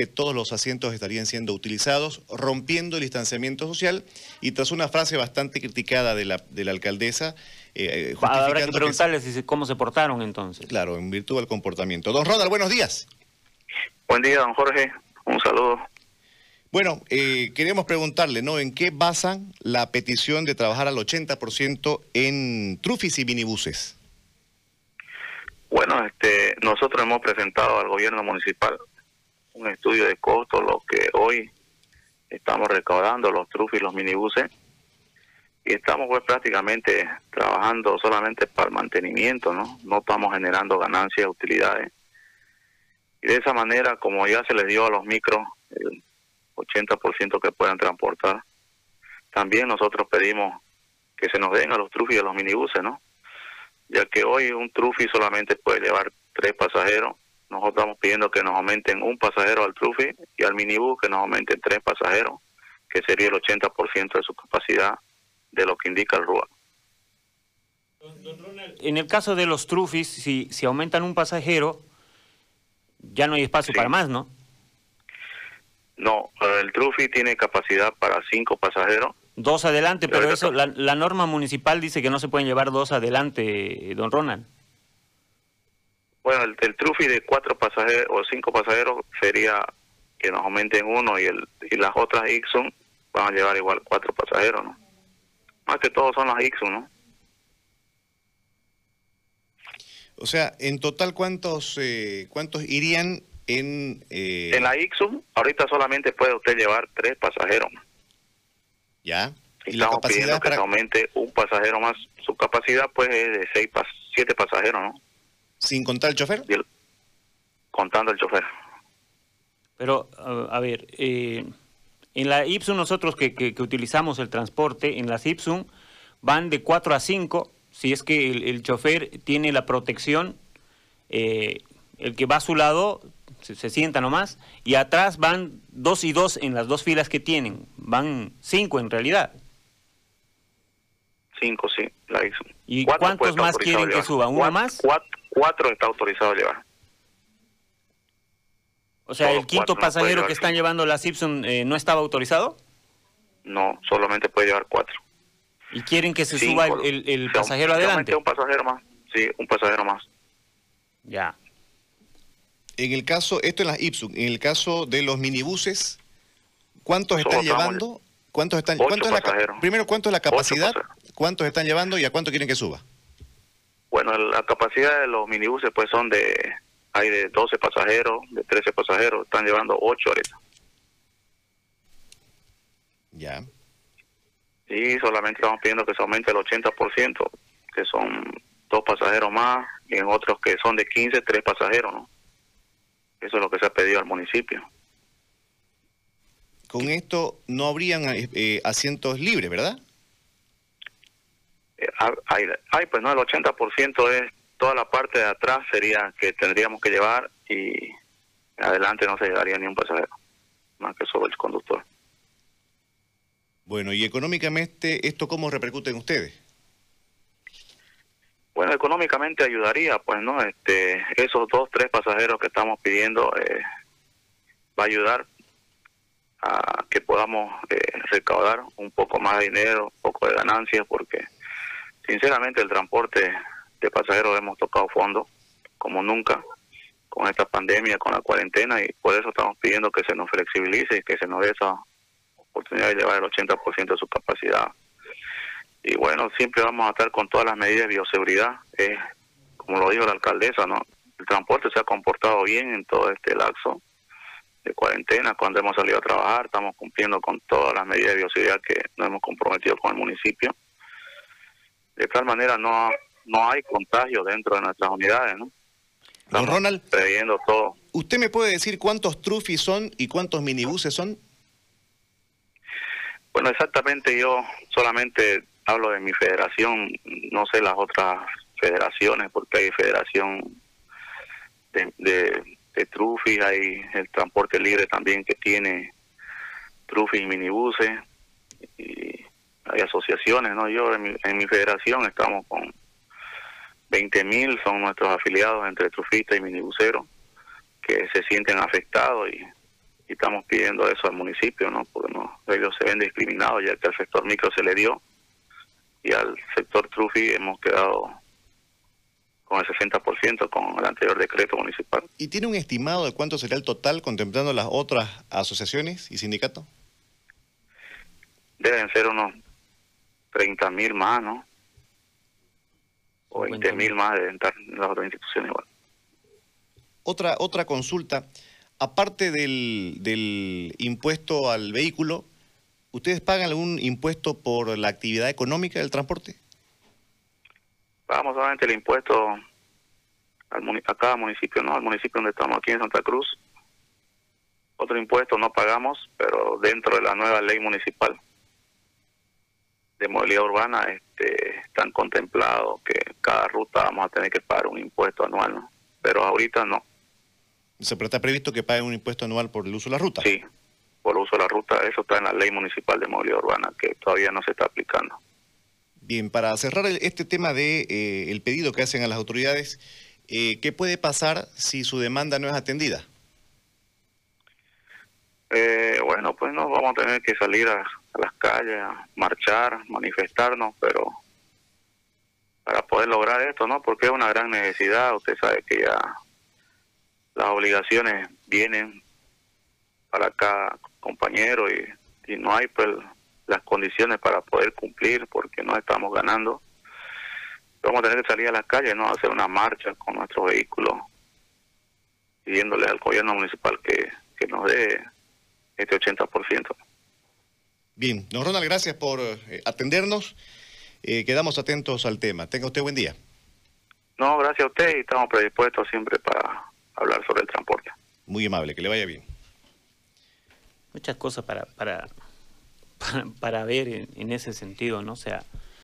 que todos los asientos estarían siendo utilizados, rompiendo el distanciamiento social y tras una frase bastante criticada de la, de la alcaldesa. Eh, Habrá que preguntarles cómo se portaron entonces. Claro, en virtud del comportamiento. Don Ronald, buenos días. Buen día, don Jorge. Un saludo. Bueno, eh, queríamos preguntarle, ¿no? ¿En qué basan la petición de trabajar al 80% en trufis y minibuses? Bueno, este, nosotros hemos presentado al gobierno municipal un estudio de costo, lo que hoy estamos recaudando, los trufis y los minibuses, y estamos pues prácticamente trabajando solamente para el mantenimiento, ¿no? No estamos generando ganancias, utilidades. Y de esa manera, como ya se les dio a los micros el 80% que puedan transportar, también nosotros pedimos que se nos den a los trufis y a los minibuses, ¿no? Ya que hoy un trufi solamente puede llevar tres pasajeros nosotros estamos pidiendo que nos aumenten un pasajero al Trufi y al minibús que nos aumenten tres pasajeros, que sería el 80% de su capacidad de lo que indica el RUA. En el caso de los Trufis, si, si aumentan un pasajero, ya no hay espacio para más, ¿no? No, el Trufi tiene capacidad para cinco pasajeros. Dos adelante, pero, eso, la, la norma municipal dice que no se pueden llevar dos adelante, don Ronald. Bueno, el, el trufi de cuatro pasajeros o cinco pasajeros sería que nos aumenten uno y el y las otras Ixon van a llevar igual cuatro pasajeros, ¿no? Más que todos son las Ixon, ¿no? O sea, en total, ¿cuántos eh, cuántos irían en...? Eh... En la Ixum, ahorita solamente puede usted llevar tres pasajeros. ¿Ya? ¿Y, la estamos pidiendo que se aumente un pasajero más. Su capacidad, pues, es de seis siete pasajeros, ¿no? ¿Sin contar el chofer? contando el chofer. Pero, a ver, eh, en la Ipsum nosotros que, que, utilizamos el transporte, en las Ipsum van de 4 a 5, si es que el, chofer tiene la protección, eh, el que va a su lado se, se, sienta nomás, y atrás van dos y dos en las dos filas que tienen, van cinco en realidad. Cinco, sí, la Ipsum. ¿Y cuántos más quieren que suban? ¿Uno más? Cuatro, cuatro está autorizado a llevar. O sea, ¿el quinto pasajero que están llevando la Simpson eh, no estaba autorizado? No, solamente puede llevar cuatro. ¿Y quieren que se suba el, el, pasajero adelante? un pasajero más, sí, un pasajero más. Ya. En el caso, esto en las Ipsum, en el caso de los minibuses, ¿cuántos están llevando? ¿Cuántos están? ¿cuánto es la, primero, ¿cuánto es la capacidad? ¿Cuántos están llevando y a cuánto quieren que suba? Bueno, la capacidad de los minibuses pues son de, hay de 12 pasajeros, de 13 pasajeros, están llevando 8 ahorita. Ya. Y solamente estamos pidiendo que se aumente el 80%, que son dos pasajeros más, y en otros que son de 15, tres pasajeros, ¿no? Eso es lo que se ha pedido al municipio. Con esto no habrían eh, asientos libres, ¿verdad? Ay, pues no, el 80% es toda la parte de atrás sería que tendríamos que llevar y adelante no se llevaría ni un pasajero, más que solo el conductor. Bueno, y económicamente, ¿esto cómo repercute en ustedes? Bueno, económicamente ayudaría, pues, ¿no? Este, esos dos, tres pasajeros que estamos pidiendo eh, va a ayudar a que podamos eh, recaudar un poco más de dinero, un poco de ganancias, porque Sinceramente, el transporte de pasajeros hemos tocado fondo como nunca con esta pandemia, con la cuarentena, y por eso estamos pidiendo que se nos flexibilice y que se nos dé esa oportunidad de llevar el 80% de su capacidad. Y bueno, siempre vamos a estar con todas las medidas de bioseguridad. Eh, como lo dijo la alcaldesa, ¿no? el transporte se ha comportado bien en todo este lapso de cuarentena. Cuando hemos salido a trabajar, estamos cumpliendo con todas las medidas de bioseguridad que nos hemos comprometido con el municipio de tal manera no, no hay contagio dentro de nuestras unidades, ¿no? Don Ronald, previendo todo. ¿Usted me puede decir cuántos trufis son y cuántos minibuses son? Bueno, exactamente yo solamente hablo de mi federación, no sé las otras federaciones, porque hay federación de, de, de trufis, hay el transporte libre también que tiene trufis y minibuses, y hay asociaciones, ¿no? Yo en mi, en mi federación estamos con 20 mil, son nuestros afiliados entre trufistas y minibuseros que se sienten afectados y y estamos pidiendo eso al municipio, ¿no? Porque no, ellos se ven discriminados ya que al sector micro se le dio y al sector Trufi hemos quedado con el 60% con el anterior decreto municipal. ¿Y tiene un estimado de cuánto sería el total contemplando las otras asociaciones y sindicatos? Deben ser unos 30 mil más, ¿no? O 20 mil más de las otras instituciones igual. Otra, otra consulta, aparte del, del impuesto al vehículo, ¿ustedes pagan algún impuesto por la actividad económica del transporte? Pagamos solamente el impuesto al, a cada municipio, ¿no? Al municipio donde estamos aquí en Santa Cruz. Otro impuesto no pagamos, pero dentro de la nueva ley municipal de movilidad urbana este, están contemplados que cada ruta vamos a tener que pagar un impuesto anual, ¿no? Pero ahorita no. ¿Se está previsto que paguen un impuesto anual por el uso de la ruta? Sí, por el uso de la ruta. Eso está en la ley municipal de movilidad urbana, que todavía no se está aplicando. Bien, para cerrar este tema de eh, el pedido que hacen a las autoridades, eh, ¿qué puede pasar si su demanda no es atendida? Eh, bueno, pues no vamos a tener que salir a, a las calles, a marchar, manifestarnos, pero para poder lograr esto, ¿no? Porque es una gran necesidad, usted sabe que ya las obligaciones vienen para cada compañero y, no hay pues las condiciones para poder cumplir porque no estamos ganando. Vamos a tener que salir a las calles, ¿no? hacer una marcha con nuestro vehículo pidiéndole al gobierno municipal que, que nos dé este 80%. Bien, don Ronald, gracias por eh, atendernos. Eh, quedamos atentos al tema. Tenga usted buen día. No, gracias a usted y estamos predispuestos siempre para hablar sobre el transporte. Muy amable, que le vaya bien. Muchas cosas para, para, para, ver en, en ese sentido, ¿no? O sea,